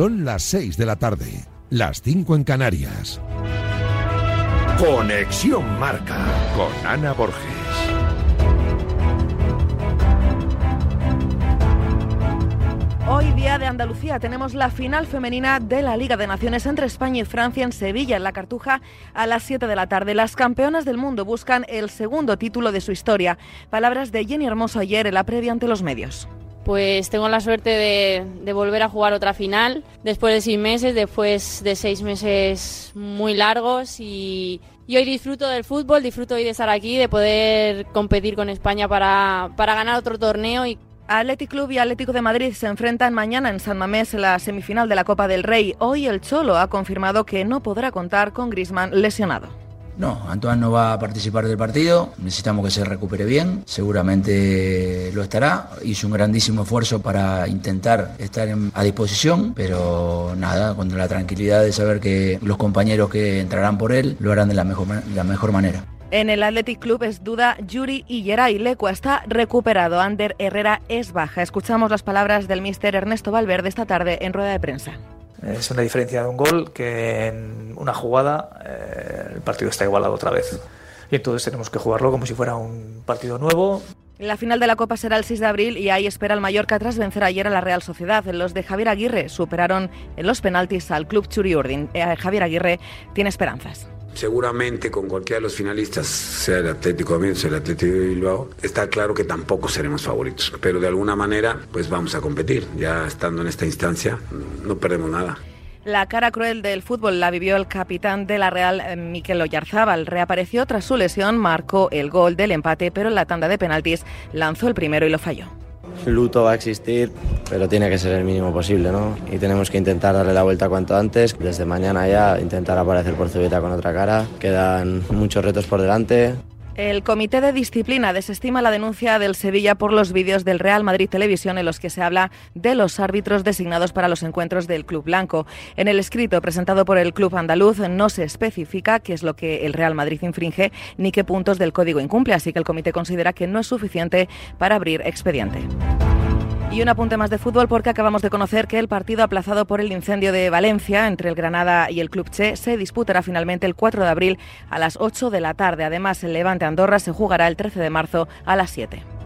Son las 6 de la tarde, las 5 en Canarias. Conexión Marca con Ana Borges. Hoy día de Andalucía tenemos la final femenina de la Liga de Naciones entre España y Francia en Sevilla, en la Cartuja, a las 7 de la tarde. Las campeonas del mundo buscan el segundo título de su historia. Palabras de Jenny Hermoso ayer en la previa ante los medios. Pues tengo la suerte de, volver a jugar otra final después de seis meses, después de seis meses muy largos y, hoy disfruto del fútbol, disfruto hoy de estar aquí, de poder competir con España para, para ganar otro torneo y Athletic Club y Atlético de Madrid se enfrentan mañana en San Mamés en la semifinal de la Copa del Rey. Hoy el Cholo ha confirmado que no podrá contar con Grisman lesionado. No, Antoine no va a participar del partido, necesitamos que se recupere bien, seguramente lo estará, hizo un grandísimo esfuerzo para intentar estar a disposición, pero nada, con la tranquilidad de saber que los compañeros que entrarán por él lo harán de la mejor, la mejor manera. En el Athletic Club es duda Yuri y Geray Lecua está recuperado. Ander Herrera es baja. Escuchamos las palabras del mister Ernesto Valverde esta tarde en rueda de prensa. Es una diferencia de un gol que en una jugada eh, el partido está igualado otra vez. Y entonces tenemos que jugarlo como si fuera un partido nuevo. La final de la Copa será el 6 de abril y ahí espera el Mallorca tras vencer ayer a la Real Sociedad. Los de Javier Aguirre superaron en los penaltis al club Churi Urdin. Eh, Javier Aguirre tiene esperanzas. Seguramente con cualquiera de los finalistas, sea el Atlético de Madrid, sea el Atlético de Bilbao, está claro que tampoco seremos favoritos. Pero de alguna manera, pues vamos a competir. Ya estando en esta instancia, no perdemos nada. La cara cruel del fútbol la vivió el capitán de la Real, eh, Miquel Oyarzábal. Reapareció tras su lesión, marcó el gol del empate, pero en la tanda de penaltis lanzó el primero y lo falló. Luto va a existir, pero tiene que ser el mínimo posible, ¿no? Y tenemos que intentar darle la vuelta cuanto antes. Desde mañana ya intentar aparecer por Cubierta con otra cara. Quedan muchos retos por delante. El Comité de Disciplina desestima la denuncia del Sevilla por los vídeos del Real Madrid Televisión en los que se habla de los árbitros designados para los encuentros del Club Blanco. En el escrito presentado por el Club Andaluz no se especifica qué es lo que el Real Madrid infringe ni qué puntos del código incumple, así que el comité considera que no es suficiente para abrir expediente. Y un apunte más de fútbol porque acabamos de conocer que el partido aplazado por el incendio de Valencia entre el Granada y el Club Che se disputará finalmente el 4 de abril a las 8 de la tarde. Además, el Levante Andorra se jugará el 13 de marzo a las 7.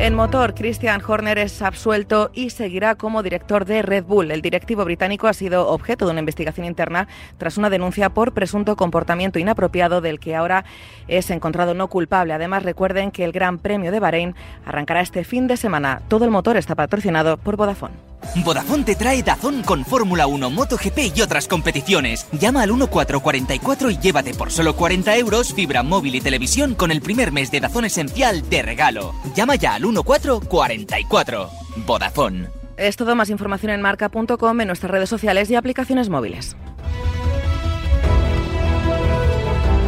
En motor, Christian Horner es absuelto y seguirá como director de Red Bull. El directivo británico ha sido objeto de una investigación interna tras una denuncia por presunto comportamiento inapropiado del que ahora es encontrado no culpable. Además, recuerden que el Gran Premio de Bahrein arrancará este fin de semana. Todo el motor está patrocinado por Vodafone. Vodafone te trae Dazón con Fórmula 1, MotoGP y otras competiciones. Llama al 1444 y llévate por solo 40 euros fibra móvil y televisión con el primer mes de Dazón Esencial de regalo. Llama ya al 1444. Vodafone. Es todo más información en marca.com, en nuestras redes sociales y aplicaciones móviles.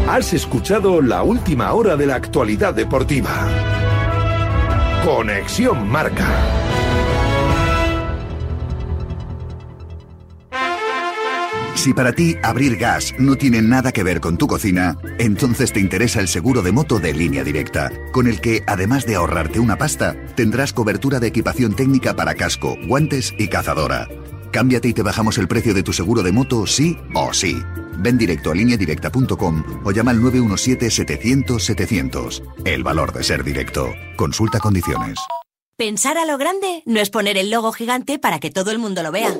Has escuchado la última hora de la actualidad deportiva. Conexión Marca. Si para ti abrir gas no tiene nada que ver con tu cocina, entonces te interesa el seguro de moto de línea directa, con el que, además de ahorrarte una pasta, tendrás cobertura de equipación técnica para casco, guantes y cazadora. Cámbiate y te bajamos el precio de tu seguro de moto, sí o sí. Ven directo a lineadirecta.com o llama al 917-700-700. El valor de ser directo. Consulta condiciones. Pensar a lo grande no es poner el logo gigante para que todo el mundo lo vea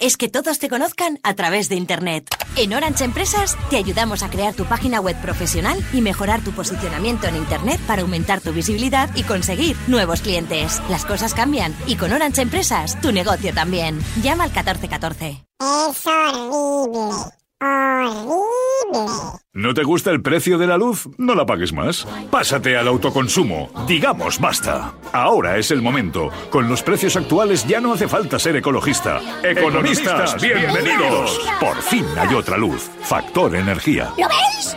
es que todos te conozcan a través de Internet. En Orange Empresas te ayudamos a crear tu página web profesional y mejorar tu posicionamiento en Internet para aumentar tu visibilidad y conseguir nuevos clientes. Las cosas cambian y con Orange Empresas tu negocio también. Llama al 1414. Es horrible. Horrible. ¿No te gusta el precio de la luz? No la pagues más. Pásate al autoconsumo. Digamos basta. Ahora es el momento. Con los precios actuales ya no hace falta ser ecologista. Economistas, bienvenidos. Por fin hay otra luz. Factor energía. ¿Lo veis?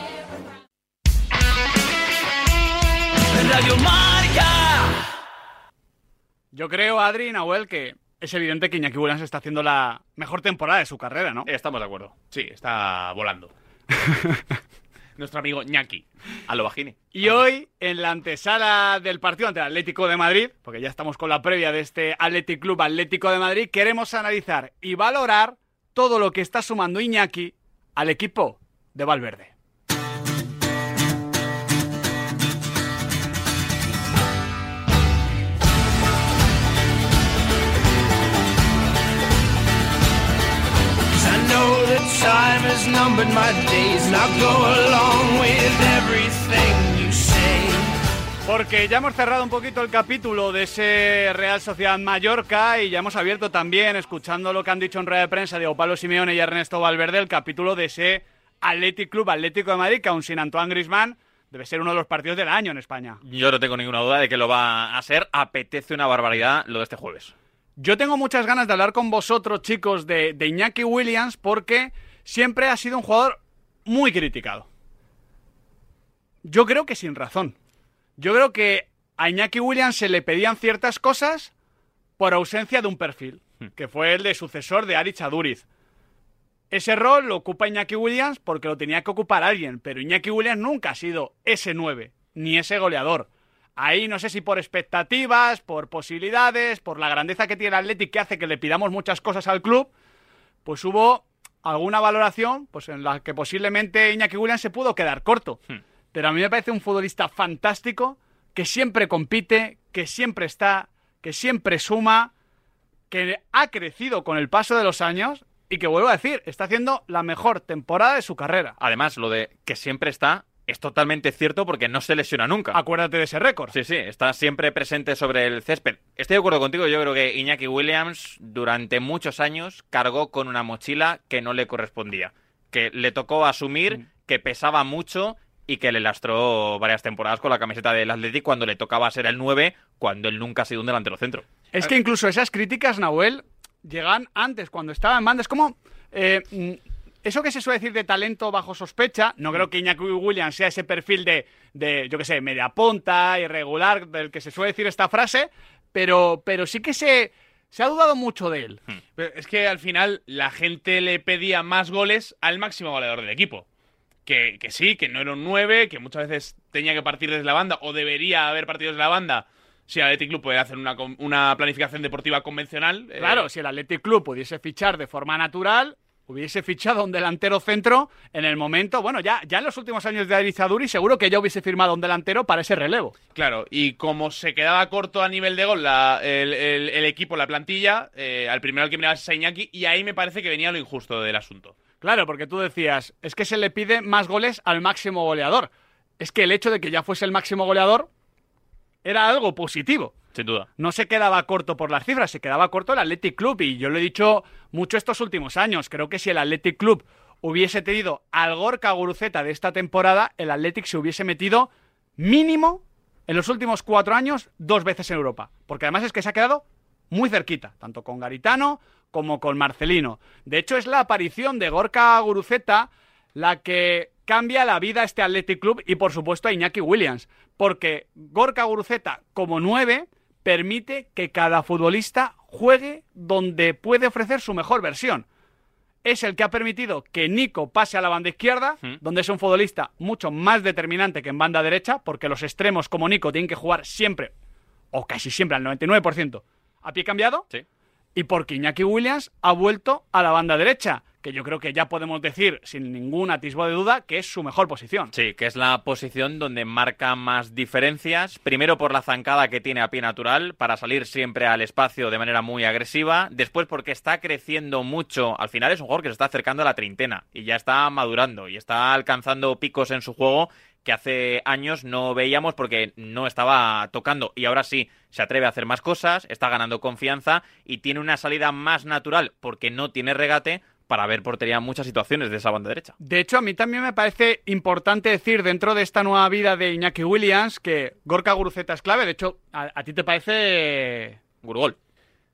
Radio Marca. Yo creo, Adri, Nahuel, que es evidente que Iñaki Williams está haciendo la mejor temporada de su carrera, ¿no? Estamos de acuerdo. Sí, está volando. nuestro amigo Ñaki. A lo bajini. Y hoy, en la antesala del partido ante el Atlético de Madrid, porque ya estamos con la previa de este Athletic Club Atlético de Madrid, queremos analizar y valorar todo lo que está sumando Iñaki al equipo de Valverde. Porque ya hemos cerrado un poquito el capítulo de ese Real Sociedad Mallorca y ya hemos abierto también, escuchando lo que han dicho en rueda de prensa de Pablo Simeone y Ernesto Valverde, el capítulo de ese Athletic Club Atlético de Madrid, que aún sin Antoine Grisman debe ser uno de los partidos del año en España. Yo no tengo ninguna duda de que lo va a ser. Apetece una barbaridad lo de este jueves. Yo tengo muchas ganas de hablar con vosotros, chicos, de, de Iñaki Williams, porque siempre ha sido un jugador muy criticado. Yo creo que sin razón. Yo creo que a Iñaki Williams se le pedían ciertas cosas por ausencia de un perfil, que fue el de sucesor de Aritz Aduriz. Ese rol lo ocupa Iñaki Williams porque lo tenía que ocupar alguien, pero Iñaki Williams nunca ha sido ese 9, ni ese goleador. Ahí no sé si por expectativas, por posibilidades, por la grandeza que tiene el Athletic que hace que le pidamos muchas cosas al club, pues hubo alguna valoración pues en la que posiblemente Iñaki Williams se pudo quedar corto. Pero a mí me parece un futbolista fantástico, que siempre compite, que siempre está, que siempre suma, que ha crecido con el paso de los años y que vuelvo a decir, está haciendo la mejor temporada de su carrera. Además, lo de que siempre está es totalmente cierto porque no se lesiona nunca. Acuérdate de ese récord. Sí, sí, está siempre presente sobre el césped. Estoy de acuerdo contigo, yo creo que Iñaki Williams durante muchos años cargó con una mochila que no le correspondía, que le tocó asumir, Mm. que pesaba mucho y que le lastró varias temporadas con la camiseta del Athletic cuando le tocaba ser el 9, cuando él nunca ha sido un delantero centro. Es que incluso esas críticas, Nahuel, llegan antes, cuando estaba en banda. Es como. eh, eso que se suele decir de talento bajo sospecha, no creo que Iñaki Williams sea ese perfil de, de yo qué sé, media punta, irregular, del que se suele decir esta frase, pero, pero sí que se, se ha dudado mucho de él. Pero es que al final la gente le pedía más goles al máximo goleador del equipo. Que, que sí, que no era un 9, que muchas veces tenía que partir desde la banda o debería haber partido desde la banda si el Athletic Club puede hacer una, una planificación deportiva convencional. eh, Claro, si el Athletic Club pudiese fichar de forma natural, hubiese fichado a un delantero centro en el momento, bueno, ya, ya en los últimos años de Arizaduri seguro que ya hubiese firmado un delantero para ese relevo. Claro, y como se quedaba corto a nivel de gol la- el, el- el equipo, la plantilla, eh, al primero al que miraba es a Iñaki, y ahí me parece que venía lo injusto del asunto. Claro, porque tú decías, es que se le pide más goles al máximo goleador. Es que el hecho de que ya fuese el máximo goleador era algo positivo. Sin duda. No se quedaba corto por las cifras, se quedaba corto el Athletic Club. Y yo lo he dicho mucho estos últimos años. Creo que si el Athletic Club hubiese tenido al Gorka Guruceta de esta temporada, el Athletic se hubiese metido mínimo en los últimos cuatro años dos veces en Europa. Porque además es que se ha quedado muy cerquita, tanto con Garitano como con Marcelino. De hecho, es la aparición de Gorka Guruceta la que cambia la vida a este Athletic Club y por supuesto a Iñaki Williams. Porque Gorka Guruceta como nueve permite que cada futbolista juegue donde puede ofrecer su mejor versión. Es el que ha permitido que Nico pase a la banda izquierda, donde es un futbolista mucho más determinante que en banda derecha, porque los extremos como Nico tienen que jugar siempre, o casi siempre al 99%, a pie cambiado. Y porque Iñaki Williams ha vuelto a la banda derecha, que yo creo que ya podemos decir sin ningún atisbo de duda que es su mejor posición. Sí, que es la posición donde marca más diferencias. Primero por la zancada que tiene a pie natural para salir siempre al espacio de manera muy agresiva. Después porque está creciendo mucho. Al final es un jugador que se está acercando a la treintena y ya está madurando y está alcanzando picos en su juego que hace años no veíamos porque no estaba tocando y ahora sí se atreve a hacer más cosas, está ganando confianza y tiene una salida más natural porque no tiene regate para ver portería en muchas situaciones de esa banda derecha. De hecho, a mí también me parece importante decir dentro de esta nueva vida de Iñaki Williams que Gorka Guruceta es clave. De hecho, a, a ti te parece... Gurgol.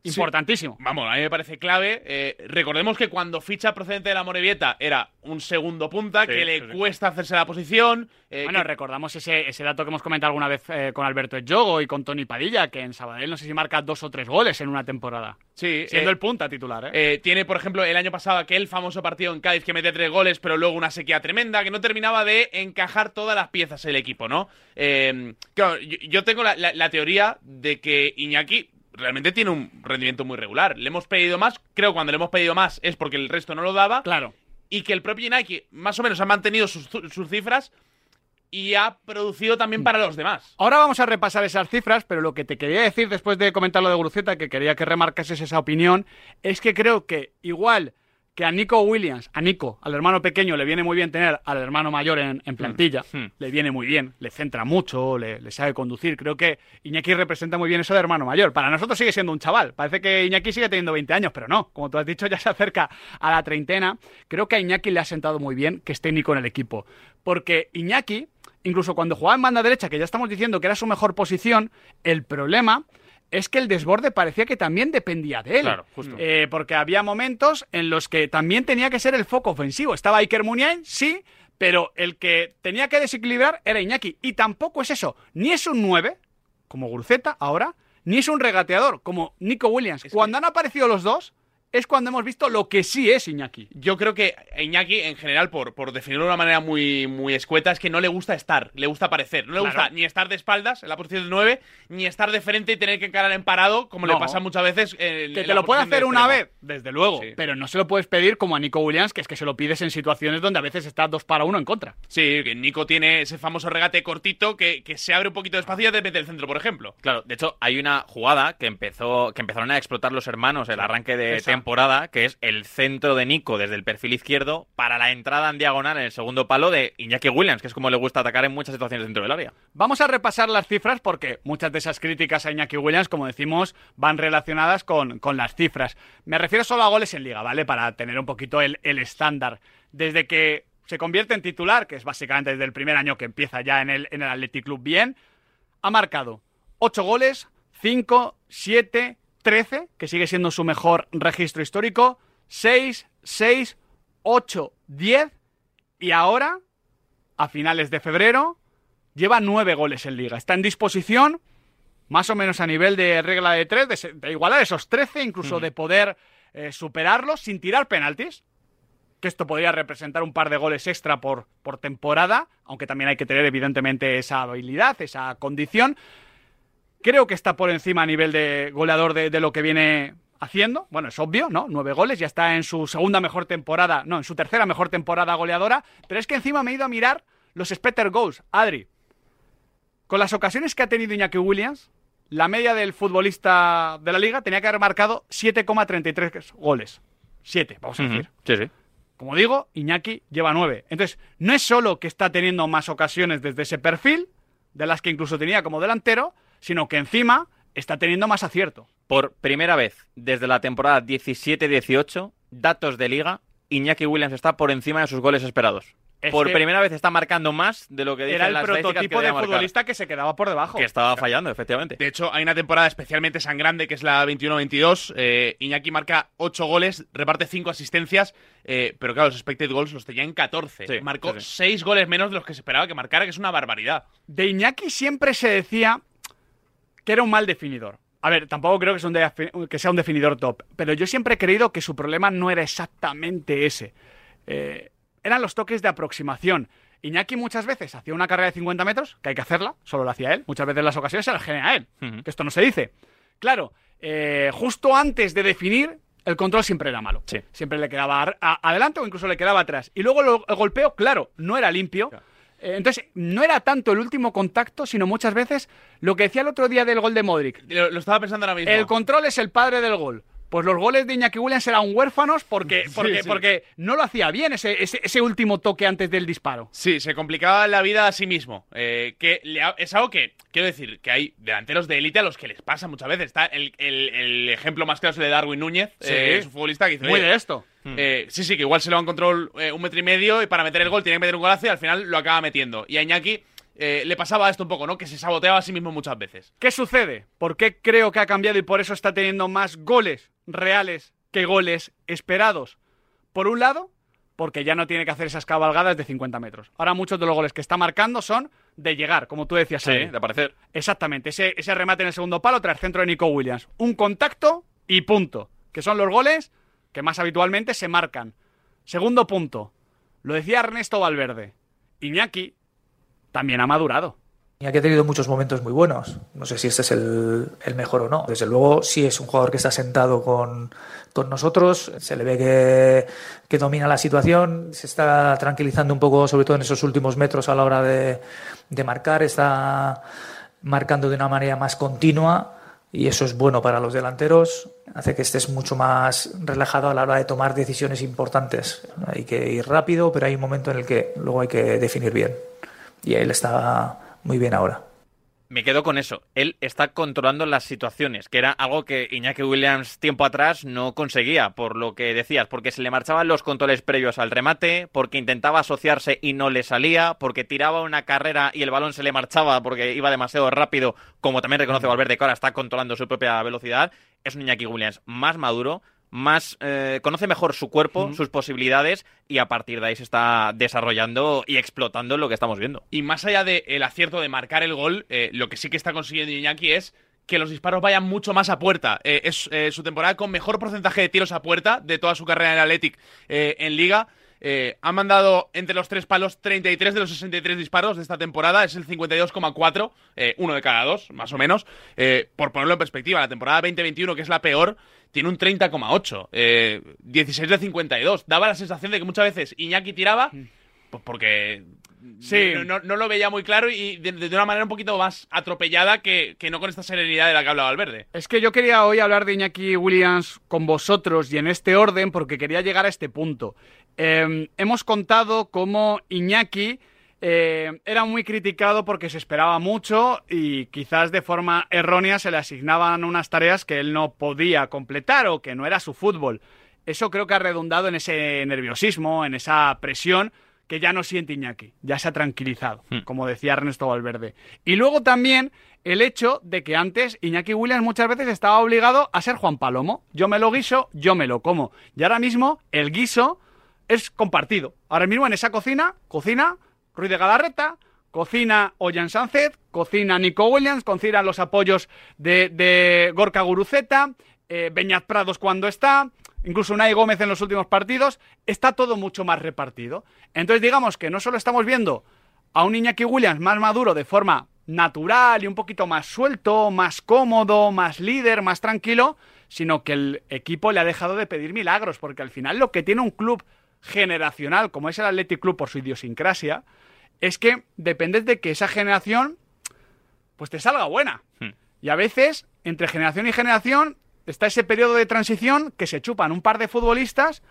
Importantísimo. Vamos, a mí me parece clave. Eh, recordemos que cuando ficha procedente de la Morevieta era un segundo punta, Sí, que le sí, cuesta hacerse la posición. eh, Bueno, que- recordamos ese, ese dato que hemos comentado alguna vez eh, con Alberto Yogo y con Tony Padilla, que en Sabadell no sé si marca dos o tres goles en una temporada. Sí, Siendo el punta titular, tiene, por ejemplo, el año pasado aquel famoso partido en Cádiz que mete tres goles, pero luego una sequía tremenda, que no terminaba de encajar todas las piezas el equipo, ¿no? Claro, yo, yo tengo la, la- la teoría de que Iñaki realmente tiene un rendimiento muy regular. Le hemos pedido más, creo que cuando le hemos pedido más es porque el resto no lo daba. Claro. Y que el propio Iñaki más o menos ha mantenido sus, sus cifras y ha producido también para los demás. Ahora vamos a repasar esas cifras, pero lo que te quería decir después de comentar lo de Guruceta, que quería que remarcases esa opinión, es que creo que igual que a Nico Williams, a Nico, al hermano pequeño, le viene muy bien tener al hermano mayor en, en plantilla, Hmm. le viene muy bien, le centra mucho, le, le sabe conducir. Creo que Iñaki representa muy bien eso de hermano mayor. Para nosotros sigue siendo un chaval. Parece que Iñaki sigue teniendo 20 años, pero no. Como tú has dicho, ya se acerca a la treintena. Creo que a Iñaki le ha sentado muy bien que esté Nico en el equipo. Porque Iñaki, incluso cuando jugaba en banda derecha, que ya estamos diciendo que era su mejor posición, el problema es que el desborde parecía que también dependía de él. Claro, justo. Eh, porque había momentos en los que también tenía que ser el foco ofensivo. Estaba Iker Muniain, sí, pero el que tenía que desequilibrar era Iñaki. Y tampoco es eso. Ni es un 9, como Guruceta ahora, ni es un regateador, como Nico Williams. Cuando han aparecido los dos, es cuando hemos visto lo que sí es Iñaki. Yo creo que Iñaki, en general, por, por definirlo de una manera muy, muy escueta, es que no le gusta estar, le gusta aparecer. No le Claro. gusta ni estar de espaldas en la posición del 9, ni estar de frente y tener que encarar en parado, como No. le pasa muchas veces. En, Que en te la lo puede hacer una vez, desde luego, pero no se lo puedes pedir como a Nico Williams, que es que se lo pides en situaciones donde a veces está dos para uno en contra. Sí, que Nico tiene ese famoso regate cortito que, que se abre un poquito de espacio y ya te mete el centro, por ejemplo. Claro, de hecho, hay una jugada que empezó, que empezaron a explotar los hermanos el arranque de Esa. Que es el centro de Nico desde el perfil izquierdo para la entrada en diagonal en el segundo palo de Iñaki Williams, que es como le gusta atacar en muchas situaciones dentro del área. Vamos a repasar las cifras porque muchas de esas críticas a Iñaki Williams, como decimos, van relacionadas con, con las cifras. Me refiero solo a goles en liga, ¿vale? Para tener un poquito el, el estándar. Desde que se convierte en titular, que es básicamente desde el primer año que empieza ya en el, en el Athletic Club bien, ha marcado 8 goles, 5, 7, 13, que sigue siendo su mejor registro histórico, 6, 6, 8, 10 y ahora, a finales de febrero, lleva 9 goles en liga. Está en disposición, más o menos a nivel de regla de 3, de, de igualar esos 13, incluso de poder eh, superarlos sin tirar penaltis. Que esto podría representar un par de goles extra por, por temporada, aunque también hay que tener evidentemente esa habilidad, esa condición. Creo que está por encima a nivel de goleador de, de lo que viene haciendo. Bueno, es obvio, ¿no? Nueve goles, ya está en su segunda mejor temporada, no, en su tercera mejor temporada goleadora. Pero es que encima me he ido a mirar los Spetter Goals. Adri, con las ocasiones que ha tenido Iñaki Williams, la media del futbolista de la liga tenía que haber marcado 7,33 goles. 7, vamos a decir. Sí, sí. Como digo, Iñaki lleva 9. Entonces, no es solo que está teniendo más ocasiones desde ese perfil, de las que incluso tenía como delantero, sino que encima está teniendo más acierto. Por primera vez desde la temporada 17-18, datos de liga, Iñaki Williams está por encima de sus goles esperados. Es por primera vez está marcando más de lo que dicen Era el las estadísticas que prototipo de marcar. futbolista que se quedaba por debajo. Que estaba fallando, efectivamente. De hecho, hay una temporada especialmente sangrante que es la 21-22. Eh, Iñaki marca 8 goles, reparte 5 asistencias, eh, pero claro, los expected goals los tenía en 14. Sí, Marcó sí, sí. 6 goles menos de los que se esperaba que marcara, que es una barbaridad. De Iñaki siempre se decía que era un mal definidor. A ver, tampoco creo que sea, un que sea un definidor top, pero yo siempre he creído que su problema no era exactamente ese. Eh, eran los toques de aproximación. Iñaki muchas veces hacía una carrera de 50 metros, que hay que hacerla, solo lo hacía él. Muchas veces las ocasiones se las genera él, que esto no se dice. Claro, eh, justo antes de definir, el control siempre era malo. Siempre le quedaba adelante o incluso le quedaba atrás. Y luego lo- el golpeo, claro, no era limpio. Entonces, no era tanto el último contacto, sino muchas veces lo que decía el otro día del gol de Modric. Lo, lo estaba pensando ahora mismo. El control es el padre del gol. Pues los goles de Iñaki Williams eran huérfanos porque, porque, sí. porque no lo hacía bien ese, ese, ese último toque antes del disparo. Sí, se complicaba la vida a sí mismo. eh, que le ha- es algo que, quiero decir, que hay delanteros de élite a los que les pasa muchas veces. Está el, el- el ejemplo más claro es el de Darwin Núñez, Sí. eh, es un futbolista que dice, Muy "Oye, de esto. Eh, sí, sí, que igual se lo va en control eh, un metro y medio y para meter el gol tiene que meter un golazo y al final lo acaba metiendo. Y a Iñaki eh, le pasaba esto un poco, ¿no? Que se saboteaba a sí mismo muchas veces. ¿Qué sucede? ¿Por qué creo que ha cambiado y por eso está teniendo más goles reales que goles esperados? Por un lado, porque ya no tiene que hacer esas cabalgadas de 50 metros. Ahora muchos de los goles que está marcando son de llegar, como tú decías. Sí, Xavi. de aparecer. Exactamente, ese, ese remate en el segundo palo tras centro de Nico Williams. Un contacto y punto, que son los goles que más habitualmente se marcan. Segundo punto, lo decía Ernesto Valverde. Iñaki también ha madurado. Aquí ha tenido muchos momentos muy buenos. No sé si este es el, mejor o no. Desde luego, sí es un jugador que está sentado con, nosotros. Se le ve que, domina la situación. Se está tranquilizando un poco, sobre todo en esos últimos metros a la hora de marcar. Está marcando de una manera más continua. Y eso es bueno para los delanteros. Hace que estés mucho más relajado a la hora de tomar decisiones importantes. Hay que ir rápido, pero hay un momento en el que luego hay que definir bien. Y él está muy bien ahora. Me quedo con eso. Él está controlando las situaciones, que era algo que Iñaki Williams tiempo atrás no conseguía, por lo que decías, porque se le marchaban los controles previos al remate, porque intentaba asociarse y no le salía, porque tiraba una carrera y el balón se le marchaba porque iba demasiado rápido, como también reconoce Valverde que ahora está controlando su propia velocidad. Es un Iñaki Williams más maduro, más eh, conoce mejor su cuerpo, sus posibilidades y a partir de ahí se está desarrollando y explotando lo que estamos viendo. Y más allá del acierto de marcar el gol, eh, lo que sí que está consiguiendo Iñaki es que los disparos vayan mucho más a puerta. Eh, es eh, su temporada con mejor porcentaje de tiros a puerta de toda su carrera en el Athletic eh, en Liga. Eh, ha mandado entre los tres palos 33 de los 63 disparos de esta temporada, es el 52,4, eh, uno de cada dos, más o menos. Eh, por ponerlo en perspectiva, la temporada 2021, que es la peor, tiene un 30,8, eh, 16 de 52. Daba la sensación de que muchas veces Iñaki tiraba, pues porque Sí. no, no- no lo veía muy claro y de, de una manera un poquito más atropellada que, que no con esta serenidad de la que hablaba Valverde. Es que yo quería hoy hablar de Iñaki Williams con vosotros y en este orden porque quería llegar a este punto. Eh, hemos contado cómo Iñaki eh, era muy criticado porque se esperaba mucho y quizás de forma errónea se le asignaban unas tareas que él no podía completar o que no era su fútbol. Eso creo que ha redundado en ese nerviosismo, en esa presión que ya no siente Iñaki, ya se ha tranquilizado, como decía Ernesto Valverde. Y luego también el hecho de que antes Iñaki Williams muchas veces estaba obligado a ser Juan Palomo. Yo me lo guiso, yo me lo como. Y ahora mismo el guiso es compartido. Ahora mismo en esa cocina, cocina Ruiz de Galarreta, cocina Ollán Sánchez, cocina Nico Williams, cocina los apoyos de, de Gorka Guruceta, eh, Beñat Prados cuando está, incluso Unai Gómez en los últimos partidos, está todo mucho más repartido. Entonces digamos que no solo estamos viendo a un Iñaki Williams más maduro de forma natural y un poquito más suelto, más cómodo, más líder, más tranquilo, sino que el equipo le ha dejado de pedir milagros, porque al final lo que tiene un club generacional como es el Athletic Club por su idiosincrasia, es que dependes de que esa generación pues te salga buena. Y a veces, entre generación y generación, está ese periodo de transición que se chupan un par de futbolistas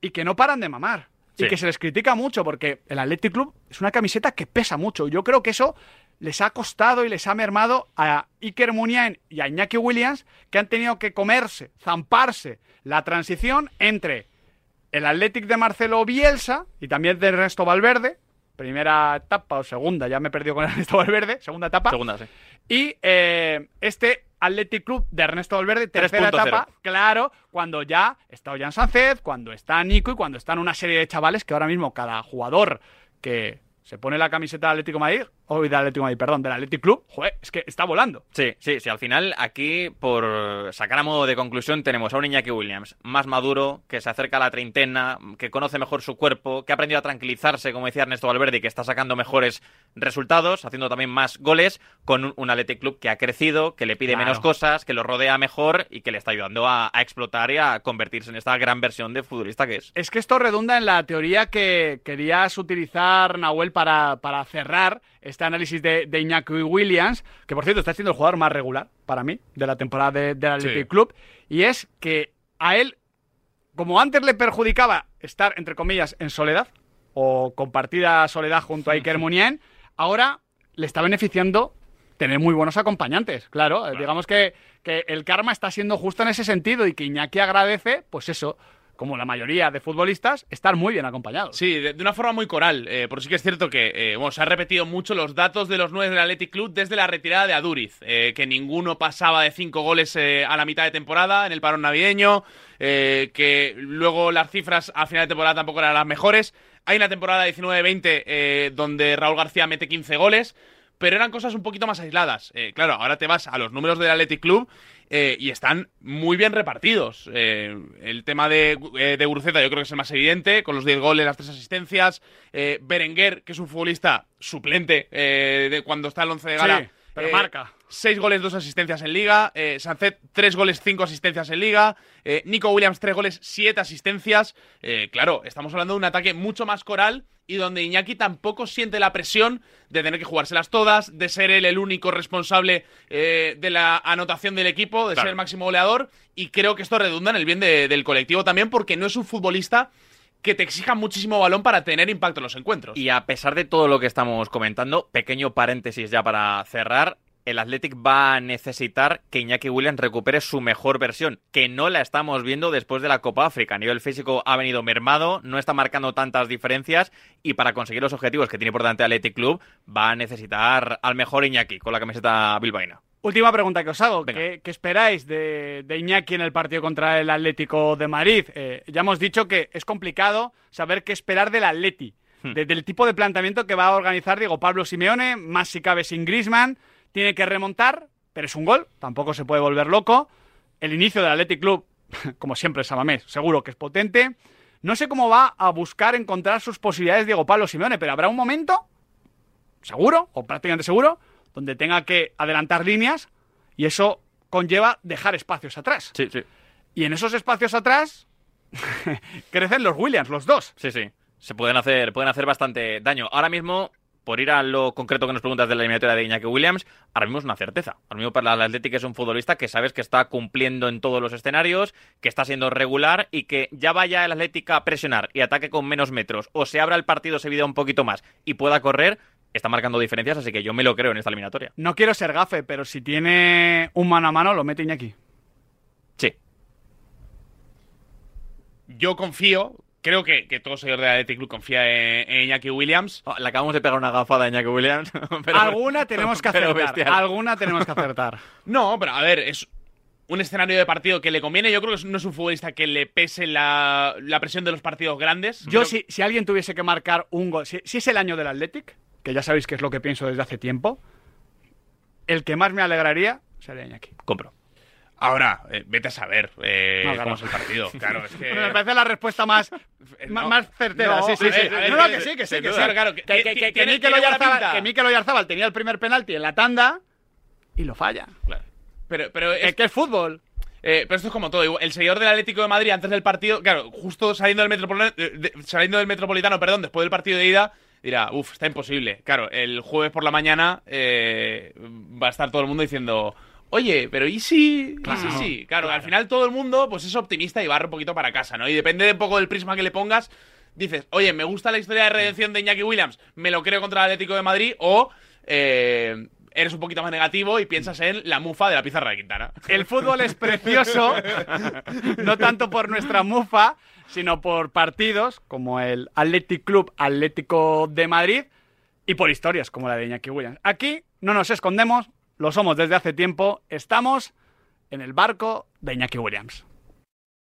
y que no paran de mamar. Sí. Y que se les critica mucho porque el Athletic Club es una camiseta que pesa mucho. Yo creo que eso les ha costado y les ha mermado a Iker Muniain y a Iñaki Williams que han tenido que comerse, zamparse la transición entre el Athletic de Marcelo Bielsa y también de Ernesto Valverde, primera etapa o segunda, ya me he perdido con Ernesto Valverde, segunda etapa. Segunda, sí. Y eh, este Athletic Club de Ernesto Valverde, tercera 3.0. etapa, claro, cuando ya está Ollán Sánchez, cuando está Nico y cuando están una serie de chavales que ahora mismo cada jugador que se pone la camiseta del Atlético de Madrid, o del Atlético de Madrid, perdón, del Athletic Club, joder, es que está volando. Sí, sí, sí. Al final, aquí, por sacar a modo de conclusión, tenemos a un Iñaki Williams más maduro, que se acerca a la treintena, que conoce mejor su cuerpo, que ha aprendido a tranquilizarse, como decía Ernesto Valverde, y que está sacando mejores resultados, haciendo también más goles, con un, un Athletic Club que ha crecido, que le pide Claro. menos cosas, que lo rodea mejor y que le está ayudando a, a explotar y a convertirse en esta gran versión de futbolista que es. Es que esto redunda en la teoría que querías utilizar, Nahuel, para, para cerrar este análisis de, de Iñaki Williams, que por cierto está siendo el jugador más regular para mí de la temporada de- del Athletic Sí. Club, y es que a él, como antes le perjudicaba estar, entre comillas, en soledad, o compartida soledad junto a Iker Muniain, ahora le está beneficiando tener muy buenos acompañantes, claro. eh, Digamos que, que el karma está siendo justo en ese sentido y que Iñaki agradece, pues eso, como la mayoría de futbolistas, estar muy bien acompañados. Sí, de, una forma muy coral. Eh, por sí que es cierto que eh, se han repetido mucho los datos de los nueve del Athletic Club desde la retirada de Aduriz. eh, que ninguno pasaba de cinco goles a la mitad de temporada en el parón navideño. que luego las cifras a final de temporada tampoco eran las mejores. Hay una temporada 19-20 eh, donde Raúl García mete 15 goles. Pero eran cosas un poquito más aisladas. Claro, ahora te vas a los números del Athletic Club eh, y están muy bien repartidos. Eh, el tema de, eh, de Guruceta yo creo que es el más evidente, con los 10 goles, las 3 asistencias. Eh, Berenguer, que es un futbolista suplente eh, de cuando está el 11 de gala. Pero marca. 6 goles, 2 asistencias en Liga. Eh, Sancet, 3 goles, 5 asistencias en Liga. Eh, Nico Williams, 3 goles, 7 asistencias. Eh, claro, estamos hablando de un ataque mucho más coral y donde Iñaki tampoco siente la presión de tener que jugárselas todas, de ser él el único responsable eh, de la anotación del equipo, de Claro. ser el máximo goleador. Y creo que esto redunda en el bien de- del colectivo también, porque no es un futbolista que te exija muchísimo balón para tener impacto en los encuentros. Y a pesar de todo lo que estamos comentando, pequeño paréntesis ya para cerrar, el Athletic va a necesitar que Iñaki Williams recupere su mejor versión, que no la estamos viendo después de la Copa África. A nivel físico ha venido mermado, no está marcando tantas diferencias y para conseguir los objetivos que tiene por delante el Athletic Club va a necesitar al mejor Iñaki con la camiseta bilbaína. Última pregunta que os hago. ¿Qué, qué esperáis de, de Iñaki en el partido contra el Atlético de Madrid? Eh, ya hemos dicho que es complicado saber qué esperar del Atleti, Hmm. de- del tipo de planteamiento que va a organizar Diego Pablo Simeone, más si cabe sin Griezmann. Tiene que remontar, pero es un gol, tampoco se puede volver loco. El inicio del Athletic Club, como siempre, Samamés, seguro que es potente. No sé cómo va a buscar encontrar sus posibilidades Diego Pablo Simeone, pero habrá un momento seguro, o prácticamente seguro, donde tenga que adelantar líneas y eso conlleva dejar espacios atrás. Sí, sí. Y en esos espacios atrás crecen los Williams, los dos. Sí, sí. Se pueden hacer, pueden hacer bastante daño. Ahora mismo, por ir a lo concreto que nos preguntas de la eliminatoria de Iñaki Williams, ahora mismo es una certeza. Ahora mismo para el Atlético es un futbolista que sabes que está cumpliendo en todos los escenarios, que está siendo regular y que ya vaya el Atlético a presionar y ataque con menos metros o se abra el partido, se vida un poquito más y pueda correr, está marcando diferencias, así que yo me lo creo en esta eliminatoria. No quiero ser gafe, pero si tiene un mano a mano, lo mete Iñaki. Sí. Yo confío, creo que, que todo seguidor del Athletic Club confía en, en Iñaki Williams. Oh, le acabamos de pegar una gafada a Iñaki Williams. pero- alguna tenemos que acertar. Alguna tenemos que acertar. No, pero a ver, es un escenario de partido que le conviene. Yo creo que no es un futbolista que le pese la, la presión de los partidos grandes. Yo, Creo- si, si alguien tuviese que marcar un gol, si, si es el año del Athletic, que ya sabéis que es lo que pienso desde hace tiempo, el que más me alegraría sería Iñaki. Compro. Ahora, eh, vete a saber eh, No, cómo claro. es el partido. Claro, es que. Me parece la respuesta más, más, no. más certera. No, sí, sí, sí. ver, no, no, que- sí, que sí, que duda, sí. claro, que- que, que, Mikel Oyarzabal- tenía el primer penalti en la tanda y lo falla. Pero, pero Es es, que es fútbol. eh, pero esto es como todo. El seguidor del Atlético de Madrid antes del partido, claro, justo saliendo del Metropolitano, saliendo del Metropolitano, perdón, después del partido de ida, dirá, uff, está imposible. Claro, el jueves por la mañana eh, va a estar todo el mundo diciendo, oye, pero ¿y si? Claro, ¿Y si sí? Claro, al final todo el mundo pues es optimista y barra un poquito para casa, ¿no? Y depende de un poco del prisma que le pongas. Dices, oye, me gusta la historia de redención de Iñaki Williams, me lo creo contra el Atlético de Madrid, o eh, eres un poquito más negativo y piensas en la mufa de la pizarra de Quintana. El fútbol es precioso, no tanto por nuestra mufa, sino por partidos como el Athletic Club Atlético de Madrid y por historias como la de Iñaki Williams. Aquí no nos escondemos, lo somos desde hace tiempo, estamos en el barco de Iñaki Williams.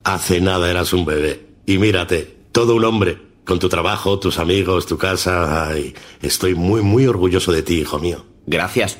Hace nada eras un bebé. Y mírate, todo un hombre. Con tu trabajo, tus amigos, tu casa. Ay, estoy muy, muy orgulloso de ti, hijo mío. Gracias.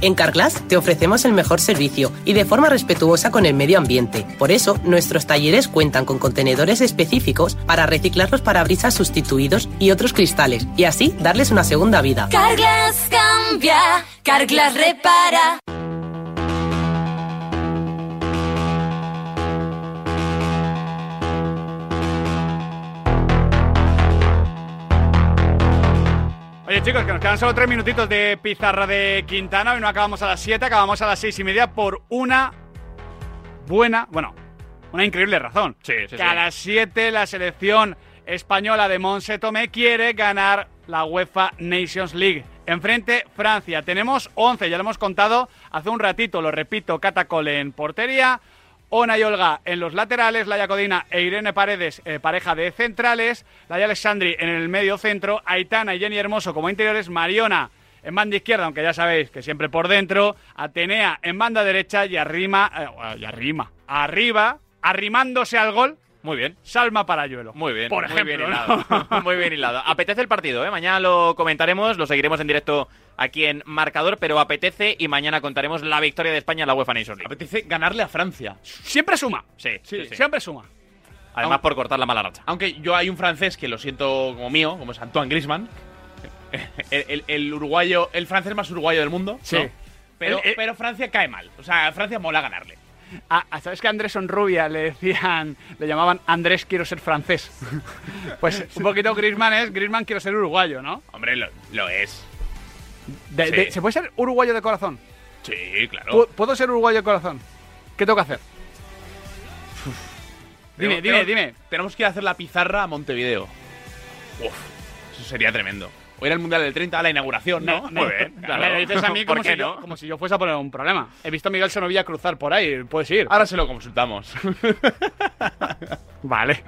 En Carglass te ofrecemos el mejor servicio y de forma respetuosa con el medio ambiente. Por eso, nuestros talleres cuentan con contenedores específicos para reciclar los parabrisas sustituidos y otros cristales y así darles una segunda vida. Carglass cambia, Carglass repara. Oye chicos, que nos quedan solo tres minutitos de pizarra de Quintana. Hoy no acabamos a las 7, acabamos a las seis y media por una buena, bueno, una increíble razón. Sí, sí, que sí. a las 7 la selección española de Monse Tomé quiere ganar la UEFA Nations League. Enfrente, Francia. Tenemos 11, ya lo hemos contado hace un ratito, lo repito, Catacol en portería. Ona y Olga en los laterales, Laia Codina e Irene Paredes, eh, pareja de centrales, Laia Alexandri en el medio centro, Aitana y Jenny Hermoso como interiores, Mariona en banda izquierda, aunque ya sabéis que siempre por dentro, Atenea en banda derecha y arrima, eh, y arrima, arriba, arrimándose al gol, Muy bien. Salma Parayuelo. Muy bien, Por muy ejemplo, bien ¿no? hilado. muy bien hilado. Apetece el partido, ¿eh? Mañana lo comentaremos, lo seguiremos en directo aquí en Marcador, pero apetece y mañana contaremos la victoria de España en la UEFA Nations League. Apetece ganarle a Francia. Siempre suma. Sí, sí, sí. Siempre suma. Además por cortar la mala racha. Aunque yo hay un francés que lo siento como mío, como es Antoine Griezmann. El, el- el uruguayo, el francés más uruguayo del mundo. Sí. ¿no? Pero, El- el- pero Francia cae mal. O sea, Francia mola ganarle. Ah, ah, ¿Sabes que a Andrés Sonrubia le decían, le llamaban Andrés quiero ser francés? pues un poquito Griezmann es Griezmann quiero ser uruguayo, ¿no? Hombre, lo, lo es. De- Sí. de- ¿Se puede ser uruguayo de corazón? Sí, claro. ¿Pu- ¿Puedo ser uruguayo de corazón? ¿Qué tengo que hacer? Dime, Tenemos- dime, tenemos- dime. Tenemos que ir a hacer la pizarra a Montevideo. Uf, eso sería tremendo. O ir al Mundial del 30 a la inauguración, ¿no? Me- me- Me lo dices a mí ¿Por como yo, no? como si yo fuese a poner un problema. He visto a Miguel Senovilla cruzar por ahí. Puedes ir. Ahora se lo consultamos. Vale.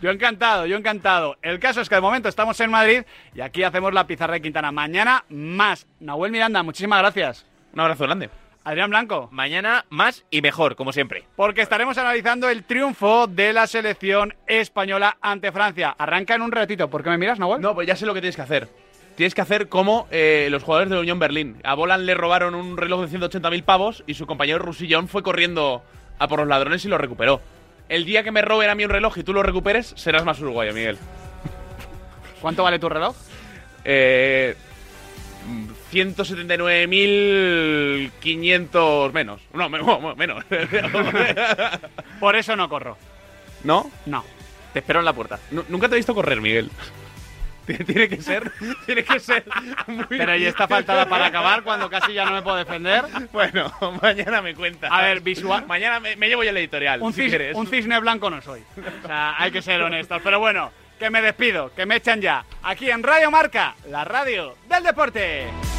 Yo encantado, yo encantado. El caso es que de momento estamos en Madrid y aquí hacemos la pizarra de Quintana. Mañana más. Nahuel Miranda, muchísimas gracias. Un abrazo grande. Adrián Blanco. Mañana más y mejor, como siempre. Porque estaremos analizando el triunfo de la selección española ante Francia. Arranca en un ratito. ¿Por qué me miras, Nahuel? No, pues ya sé lo que tienes que hacer. Tienes que hacer como eh, los jugadores de la Unión Berlín. A Bolan le robaron un reloj de 180.000 pavos y su compañero Rusillón fue corriendo a por los ladrones y lo recuperó. El día que me roben a mí un reloj y tú lo recuperes, serás más uruguayo, Miguel. ¿Cuánto vale tu reloj? Eh, 179.500 menos. No, me- no, menos. Por eso no corro. ¿No? No. Te espero en la puerta. Nu- Nunca te he visto correr, Miguel. Tiene que ser. Tiene que ser. Muy... Pero y esta faltada para acabar cuando casi ya no me puedo defender. Bueno, mañana me cuentas. A ver, visual. Mañana me, me llevo ya el editorial. Un, si cis- un cisne blanco no soy. O sea, hay que ser honestos. Pero bueno, que me despido, que me echan ya. Aquí en Radio Marca, la radio del deporte.